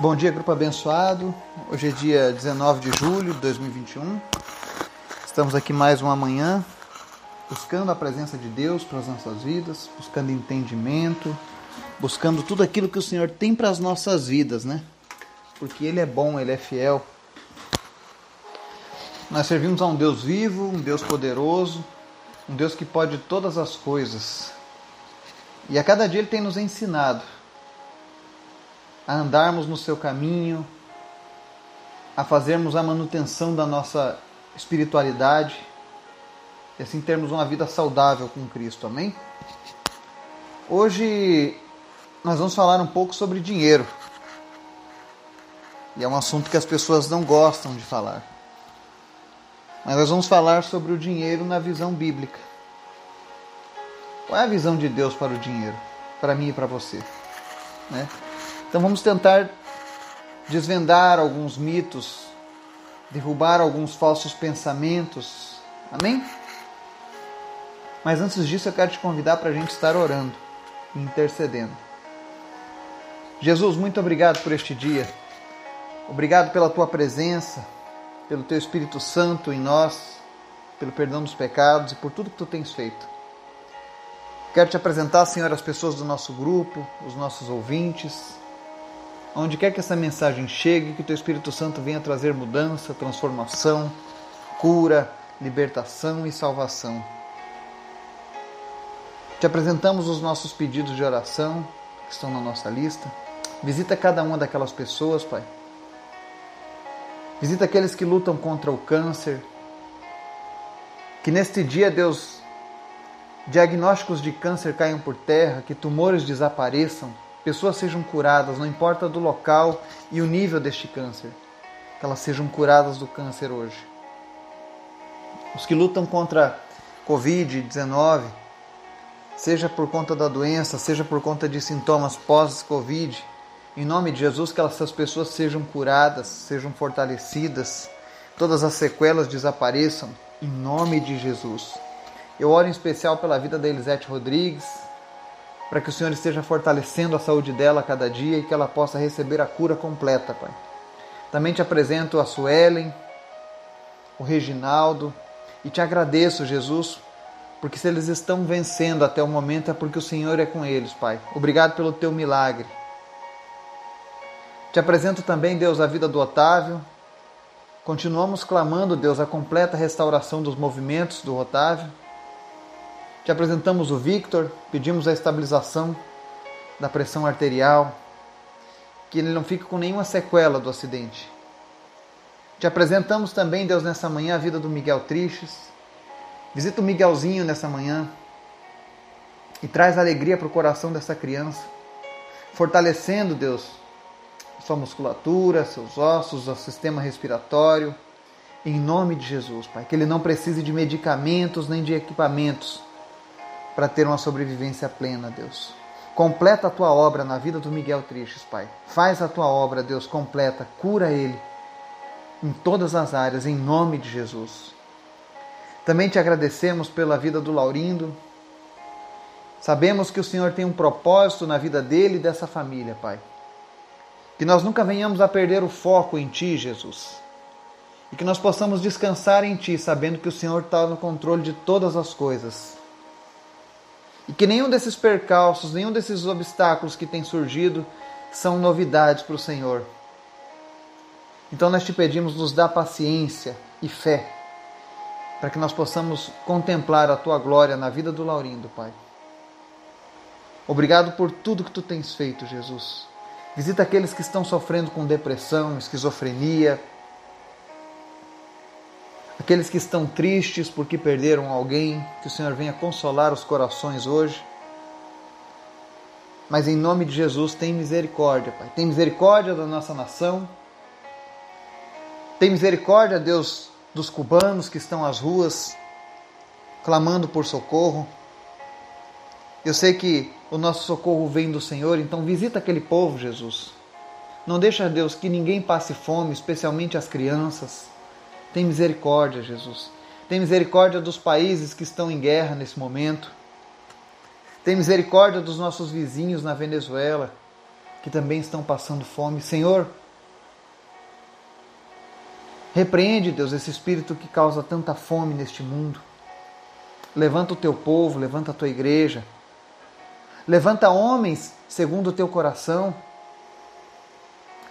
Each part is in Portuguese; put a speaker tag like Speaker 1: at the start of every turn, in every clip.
Speaker 1: Bom dia, grupo abençoado. Hoje é dia 19 de julho de 2021. Estamos aqui mais uma manhã buscando a presença de Deus para as nossas vidas, buscando entendimento, buscando tudo aquilo que o Senhor tem para as nossas vidas, né? Porque Ele é bom, Ele é fiel. Nós servimos a um Deus vivo, um Deus poderoso, um Deus que pode todas as coisas. E a cada dia Ele tem nos ensinado a andarmos no seu caminho, a fazermos a manutenção da nossa espiritualidade e assim termos uma vida saudável com Cristo. Amém? Hoje nós vamos falar um pouco sobre dinheiro. E é um assunto que as pessoas não gostam de falar. Mas nós vamos falar sobre o dinheiro na visão bíblica. Qual é a visão de Deus para o dinheiro? Para mim e para você. Né? Então vamos tentar desvendar alguns mitos, derrubar alguns falsos pensamentos. Amém? Mas antes disso, eu quero te convidar para a gente estar orando e intercedendo. Jesus, muito obrigado por este dia. Obrigado pela tua presença, pelo teu Espírito Santo em nós, pelo perdão dos pecados e por tudo que tu tens feito. Quero te apresentar, Senhor, as pessoas do nosso grupo, os nossos ouvintes, Onde quer que essa mensagem chegue, que o Teu Espírito Santo venha trazer mudança, transformação, cura, libertação e salvação. Te apresentamos os nossos pedidos de oração que estão na nossa lista. Visita cada uma daquelas pessoas, Pai. Visita aqueles que lutam contra o câncer. Que neste dia, Deus, diagnósticos de câncer caiam por terra, que tumores desapareçam pessoas sejam curadas, não importa do local e o nível deste câncer, que elas sejam curadas do câncer hoje. Os que lutam contra Covid-19, seja por conta da doença, seja por conta de sintomas pós-Covid, em nome de Jesus, que essas pessoas sejam curadas, sejam fortalecidas, todas as sequelas desapareçam, em nome de Jesus. Eu oro em especial pela vida da Elisete Rodrigues, para que o Senhor esteja fortalecendo a saúde dela a cada dia e que ela possa receber a cura completa, Pai. Também te apresento a Suelen, o Reginaldo e te agradeço, Jesus, porque se eles estão vencendo até o momento é porque o Senhor é com eles, Pai. Obrigado pelo teu milagre. Te apresento também, Deus, a vida do Otávio. Continuamos clamando, Deus, a completa restauração dos movimentos do Otávio. Te apresentamos o Victor, pedimos a estabilização da pressão arterial, que ele não fique com nenhuma sequela do acidente. Te apresentamos também, Deus, nessa manhã a vida do Miguel Triches. Visita o Miguelzinho nessa manhã e traz alegria para o coração dessa criança, fortalecendo, Deus, sua musculatura, seus ossos, o sistema respiratório, em nome de Jesus, Pai. Que ele não precise de medicamentos nem de equipamentos para ter uma sobrevivência plena, Deus. Completa a tua obra na vida do Miguel Tristes, Pai. Faz a tua obra, Deus, completa, cura ele em todas as áreas, em nome de Jesus. Também te agradecemos pela vida do Laurindo. Sabemos que o Senhor tem um propósito na vida dele e dessa família, Pai. Que nós nunca venhamos a perder o foco em Ti, Jesus. E que nós possamos descansar em Ti, sabendo que o Senhor está no controle de todas as coisas e que nenhum desses percalços, nenhum desses obstáculos que têm surgido são novidades para o Senhor. Então nós te pedimos, nos dá paciência e fé, para que nós possamos contemplar a tua glória na vida do Laurindo, Pai. Obrigado por tudo que tu tens feito, Jesus. Visita aqueles que estão sofrendo com depressão, esquizofrenia, Aqueles que estão tristes porque perderam alguém, que o Senhor venha consolar os corações hoje. Mas em nome de Jesus, tem misericórdia, Pai. Tem misericórdia da nossa nação. Tem misericórdia, Deus, dos cubanos que estão às ruas clamando por socorro. Eu sei que o nosso socorro vem do Senhor, então visita aquele povo, Jesus. Não deixa, Deus, que ninguém passe fome, especialmente as crianças. Tem misericórdia, Jesus. Tem misericórdia dos países que estão em guerra nesse momento. Tem misericórdia dos nossos vizinhos na Venezuela. que também estão passando fome. Senhor, repreende, Deus, esse espírito que causa tanta fome neste mundo. Levanta o teu povo, levanta a tua igreja. Levanta homens segundo o teu coração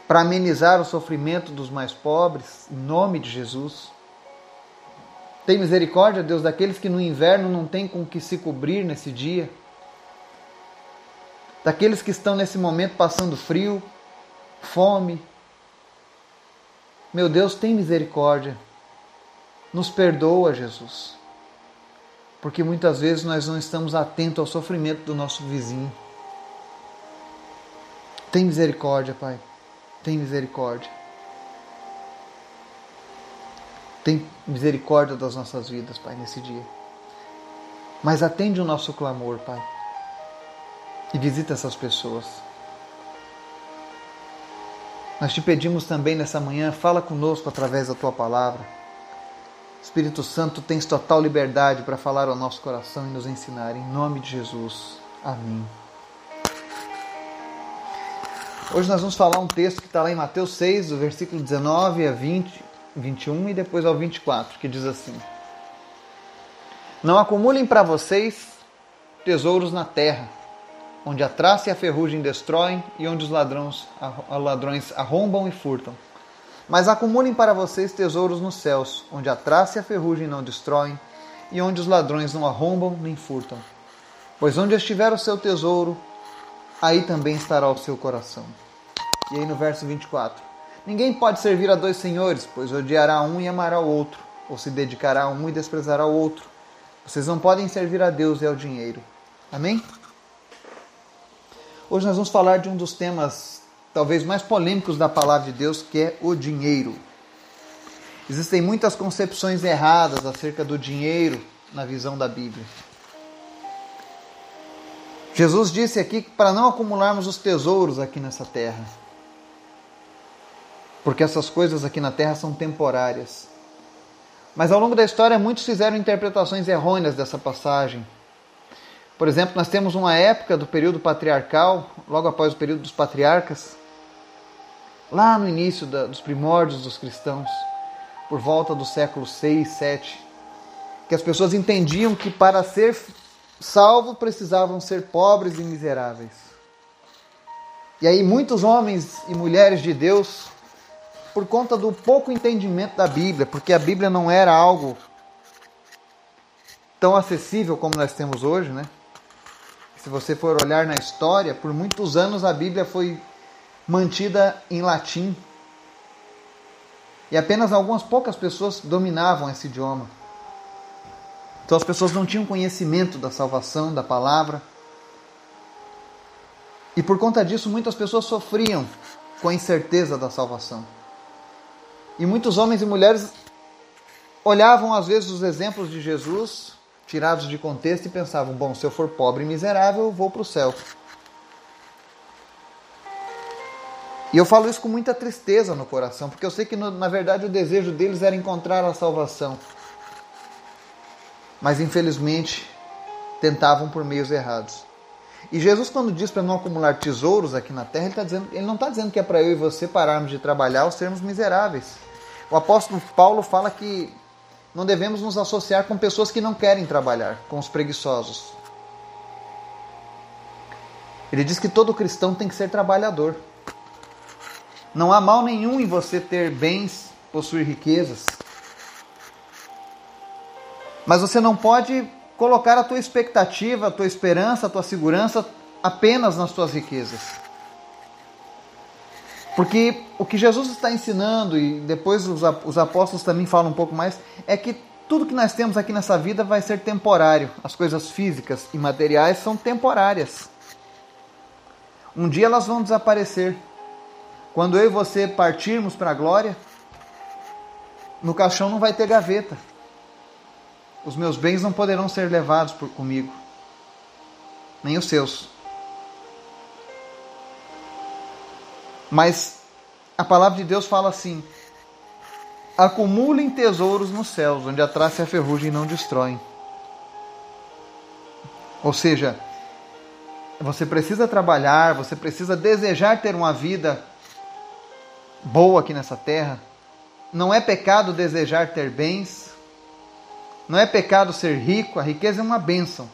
Speaker 1: para amenizar o sofrimento dos mais pobres, em nome de Jesus. Tem misericórdia, Deus, daqueles que no inverno não têm com que se cobrir nesse dia. Daqueles que estão nesse momento passando frio, fome. Meu Deus, tem misericórdia. Nos perdoa, Jesus. Porque muitas vezes nós não estamos atentos ao sofrimento do nosso vizinho. Tem misericórdia, Pai. Tem misericórdia. Tem misericórdia das nossas vidas, Pai, nesse dia. Mas atende o nosso clamor, Pai. E visita essas pessoas. Nós te pedimos também nessa manhã, fala conosco através da tua palavra. Espírito Santo, tens total liberdade para falar ao nosso coração e nos ensinar. Em nome de Jesus. Amém. Hoje nós vamos falar um texto que está lá em Mateus 6, do versículo 19 a 20, 21 e depois ao 24, que diz assim: Não acumulem para vocês tesouros na terra, onde a traça e a ferrugem destroem e onde os ladrões, ladrões arrombam e furtam. Mas acumulem para vocês tesouros nos céus, onde a traça e a ferrugem não destroem e onde os ladrões não arrombam nem furtam. Pois onde estiver o seu tesouro, aí também estará o seu coração. E aí no verso 24: Ninguém pode servir a dois senhores, pois odiará um e amará o outro, ou se dedicará a um e desprezará o outro. Vocês não podem servir a Deus e ao dinheiro. Amém? Hoje nós vamos falar de um dos temas talvez mais polêmicos da palavra de Deus, que é o dinheiro. Existem muitas concepções erradas acerca do dinheiro na visão da Bíblia. Jesus disse aqui para não acumularmos os tesouros aqui nessa terra. Porque essas coisas aqui na terra são temporárias. Mas ao longo da história, muitos fizeram interpretações errôneas dessa passagem. Por exemplo, nós temos uma época do período patriarcal, logo após o período dos patriarcas, lá no início da, dos primórdios dos cristãos, por volta do século 6, 7, que as pessoas entendiam que para ser salvos precisavam ser pobres e miseráveis. E aí muitos homens e mulheres de Deus, por conta do pouco entendimento da Bíblia, porque a Bíblia não era algo tão acessível como nós temos hoje, né? Se você for olhar na história, por muitos anos a Bíblia foi mantida em latim. E apenas algumas poucas pessoas dominavam esse idioma. Então as pessoas não tinham conhecimento da salvação, da palavra. E por conta disso, muitas pessoas sofriam com a incerteza da salvação. E muitos homens e mulheres olhavam às vezes os exemplos de Jesus, tirados de contexto, e pensavam: bom, se eu for pobre e miserável, eu vou para o céu. E eu falo isso com muita tristeza no coração, porque eu sei que na verdade o desejo deles era encontrar a salvação mas infelizmente tentavam por meios errados. E Jesus, quando diz para não acumular tesouros aqui na terra, ele, tá dizendo, ele não está dizendo que é para eu e você pararmos de trabalhar ou sermos miseráveis. O apóstolo Paulo fala que não devemos nos associar com pessoas que não querem trabalhar, com os preguiçosos. Ele diz que todo cristão tem que ser trabalhador. Não há mal nenhum em você ter bens, possuir riquezas. Mas você não pode colocar a tua expectativa, a tua esperança, a tua segurança apenas nas tuas riquezas. Porque o que Jesus está ensinando, e depois os apóstolos também falam um pouco mais, é que tudo que nós temos aqui nessa vida vai ser temporário. As coisas físicas e materiais são temporárias. Um dia elas vão desaparecer. Quando eu e você partirmos para a glória, no caixão não vai ter gaveta. Os meus bens não poderão ser levados por comigo, nem os seus. Mas a palavra de Deus fala assim: acumulem tesouros nos céus, onde a traça e a ferrugem não destroem. Ou seja, Você precisa trabalhar, você precisa desejar ter uma vida boa aqui nessa terra. Não é pecado desejar ter bens. Não é pecado ser rico. A riqueza é uma bênção.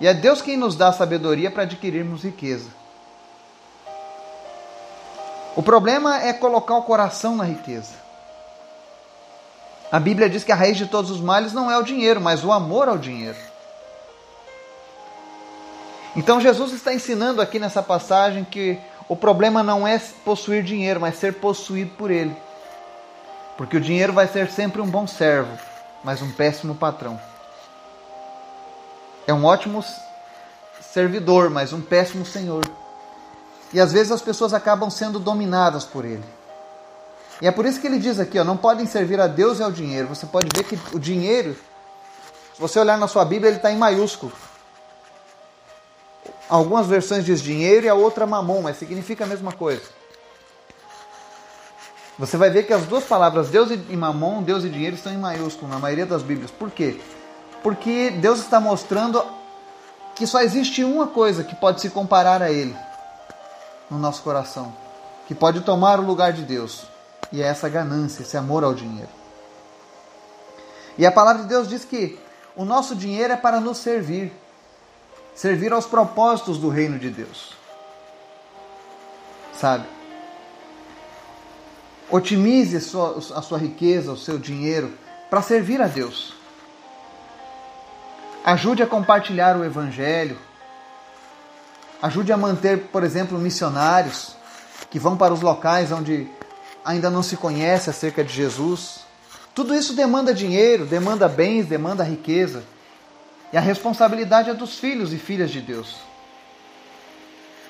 Speaker 1: E é Deus quem nos dá sabedoria para adquirirmos riqueza. O problema é colocar o coração na riqueza. A Bíblia diz que a raiz de todos os males não é o dinheiro, mas o amor ao dinheiro. Então Jesus está ensinando aqui nessa passagem que o problema não é possuir dinheiro, mas ser possuído por ele. Porque o dinheiro vai ser sempre um bom servo, mas um péssimo patrão. É um ótimo servidor, mas um péssimo senhor. E às vezes as pessoas acabam sendo dominadas por ele. E é por isso que ele diz aqui, ó, não podem servir a Deus e ao dinheiro. Você pode ver que o dinheiro, se você olhar na sua Bíblia, ele está em maiúsculo. Algumas versões diz dinheiro e a outra mamon, mas significa a mesma coisa. Você vai ver que as duas palavras Deus e mamon, Deus e dinheiro estão em maiúsculo na maioria das Bíblias. Por quê? Porque Deus está mostrando que só existe uma coisa que pode se comparar a Ele no nosso coração, que pode tomar o lugar de Deus e é essa ganância, esse amor ao dinheiro. E a palavra de Deus diz que o nosso dinheiro é para nos servir, servir aos propósitos do reino de Deus. Sabe? Otimize a sua, riqueza, o seu dinheiro, para servir a Deus. Ajude a compartilhar o Evangelho. Ajude a manter, por exemplo, missionários que vão para os locais onde ainda não se conhece acerca de Jesus. Tudo isso demanda dinheiro, demanda bens, demanda riqueza. E a responsabilidade é dos filhos e filhas de Deus.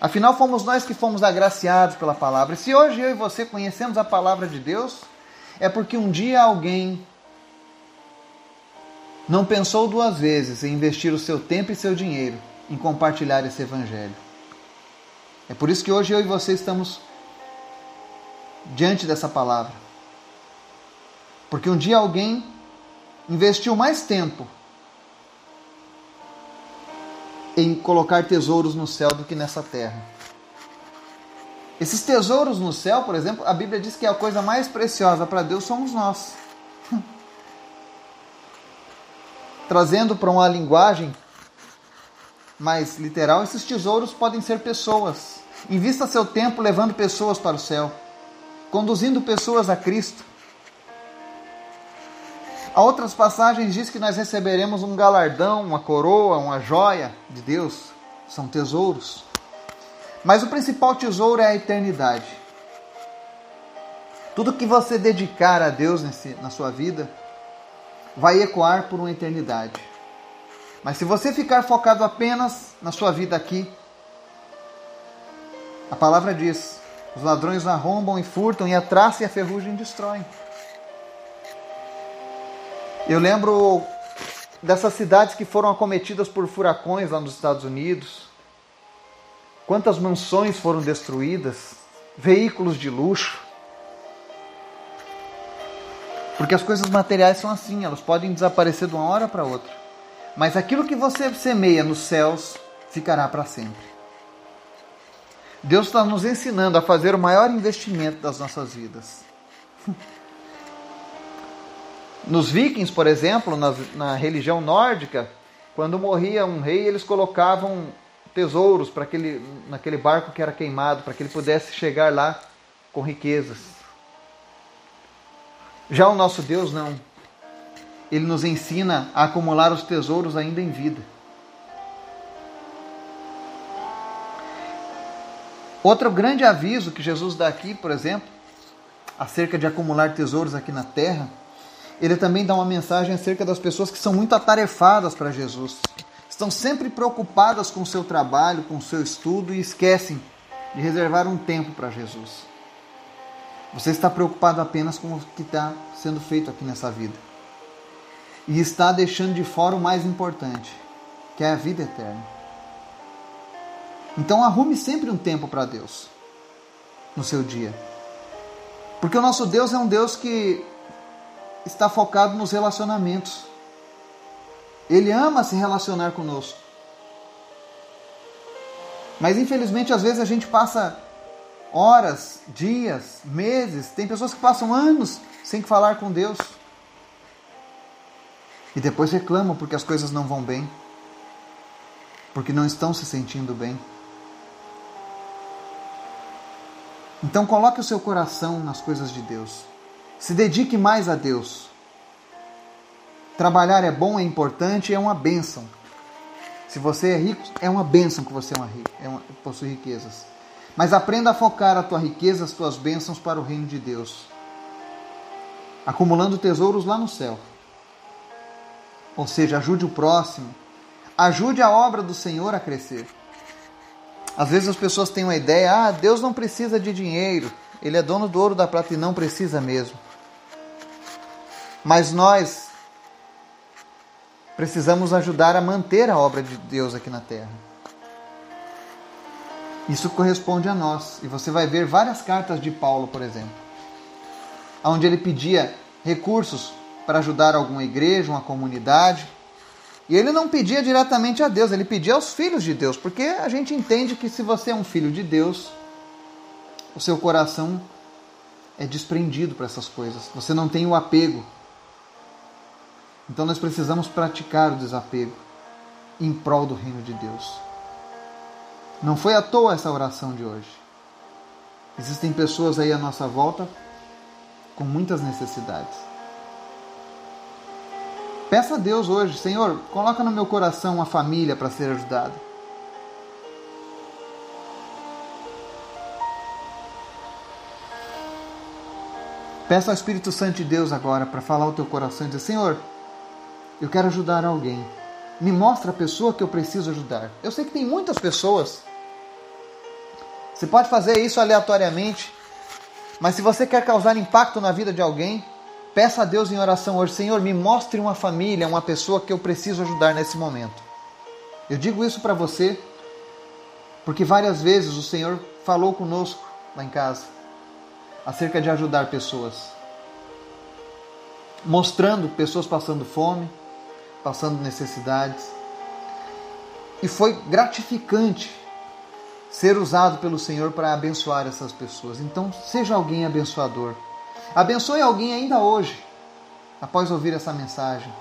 Speaker 1: Afinal, fomos nós que fomos agraciados pela palavra. E se hoje eu e você conhecemos a palavra de Deus, é porque um dia alguém não pensou duas vezes em investir o seu tempo e seu dinheiro em compartilhar esse evangelho. É por isso que hoje eu e você estamos diante dessa palavra. Porque um dia alguém investiu mais tempo em colocar tesouros no céu do que nessa terra. Esses tesouros no céu, por exemplo, a Bíblia diz que a coisa mais preciosa para Deus somos nós. Trazendo para uma linguagem mais literal, esses tesouros podem ser pessoas. Invista seu tempo levando pessoas para o céu conduzindo pessoas a Cristo. Há outras passagens diz que nós receberemos um galardão, uma coroa, uma joia de Deus. São tesouros. Mas o principal tesouro é a eternidade. Tudo que você dedicar a Deus nesse, na sua vida vai ecoar por uma eternidade. Mas se você ficar focado apenas na sua vida aqui, a palavra diz: os ladrões arrombam e furtam, e a traça e a ferrugem destroem. Eu lembro dessas cidades que foram acometidas por furacões lá nos Estados Unidos. Quantas mansões foram destruídas, veículos de luxo. Porque as coisas materiais são assim, elas podem desaparecer de uma hora para outra. Mas aquilo que você semeia nos céus ficará para sempre. Deus está nos ensinando a fazer o maior investimento das nossas vidas. Nos vikings, por exemplo, na, na religião nórdica, quando morria um rei, eles colocavam tesouros para aquele, naquele barco que era queimado, para que ele pudesse chegar lá com riquezas. Já o nosso Deus não. Ele nos ensina a acumular os tesouros ainda em vida. Outro grande aviso que Jesus dá aqui, por exemplo, acerca de acumular tesouros aqui na terra, ele também dá uma mensagem acerca das pessoas que são muito atarefadas para Jesus. Estão sempre preocupadas com o seu trabalho, com o seu estudo e esquecem de reservar um tempo para Jesus. Você está preocupado apenas com o que está sendo feito aqui nessa vida. E está deixando de fora o mais importante, que é a vida eterna. Então arrume sempre um tempo para Deus no seu dia. Porque o nosso Deus é um Deus que está focado nos relacionamentos. Ele ama se relacionar conosco. Mas infelizmente às vezes a gente passa horas, dias, meses, tem pessoas que passam anos sem falar com Deus. E depois reclamam porque as coisas não vão bem, porque não estão se sentindo bem. Então coloque o seu coração nas coisas de Deus. Se dedique mais a Deus. Trabalhar é bom, é importante, é uma bênção. Se você é rico, é uma bênção que você é uma, é uma, possui riquezas. Mas aprenda a focar a tua riqueza, as tuas bênçãos para o reino de Deus. Acumulando tesouros lá no céu. Ou seja, ajude o próximo. Ajude a obra do Senhor a crescer. Às vezes as pessoas têm uma ideia, ah, Deus não precisa de dinheiro. Ele é dono do ouro da prata e não precisa mesmo. Mas nós precisamos ajudar a manter a obra de Deus aqui na terra. Isso corresponde a nós. E você vai ver várias cartas de Paulo, por exemplo, onde ele pedia recursos para ajudar alguma igreja, uma comunidade. E ele não pedia diretamente a Deus, ele pedia aos filhos de Deus, porque a gente entende que se você é um filho de Deus, o seu coração é desprendido para essas coisas. Você não tem o apego. Então nós precisamos praticar o desapego em prol do reino de Deus. Não foi à toa essa oração de hoje. Existem pessoas aí à nossa volta com muitas necessidades. Peça a Deus hoje, Senhor, coloca no meu coração uma família para ser ajudada. Peça ao Espírito Santo de Deus agora para falar o teu coração e dizer: Senhor, eu quero ajudar alguém. Me mostra a pessoa que eu preciso ajudar. Eu sei que tem muitas pessoas. Você pode fazer isso aleatoriamente, mas se você quer causar impacto na vida de alguém, peça a Deus em oração hoje: Senhor, me mostre uma família, uma pessoa que eu preciso ajudar nesse momento. Eu digo isso para você porque várias vezes o Senhor falou conosco lá em casa acerca de ajudar pessoas, mostrando pessoas passando fome, passando necessidades. E foi gratificante ser usado pelo Senhor para abençoar essas pessoas. Então, seja alguém abençoador. Abençoe alguém ainda hoje, após ouvir essa mensagem.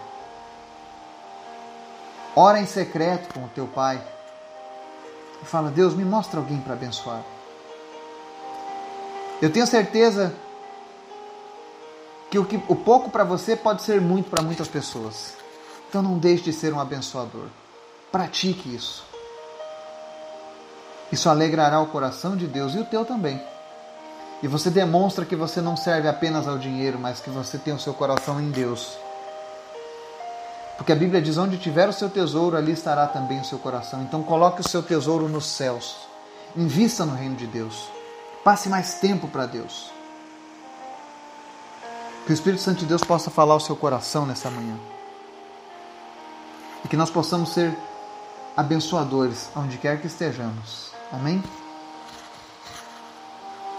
Speaker 1: Ora em secreto com o teu pai. E fala: Deus, me mostra alguém para abençoar. Eu tenho certeza que o, que, o pouco para você pode ser muito para muitas pessoas. Então não deixe de ser um abençoador. Pratique isso. Isso alegrará o coração de Deus e o teu também. E você demonstra que você não serve apenas ao dinheiro, mas que você tem o seu coração em Deus. Porque a Bíblia diz: onde tiver o seu tesouro, ali estará também o seu coração. Então coloque o seu tesouro nos céus. Invista no reino de Deus. Passe mais tempo para Deus. Que o Espírito Santo de Deus possa falar ao seu coração nessa manhã e que nós possamos ser abençoadores onde quer que estejamos. Amém?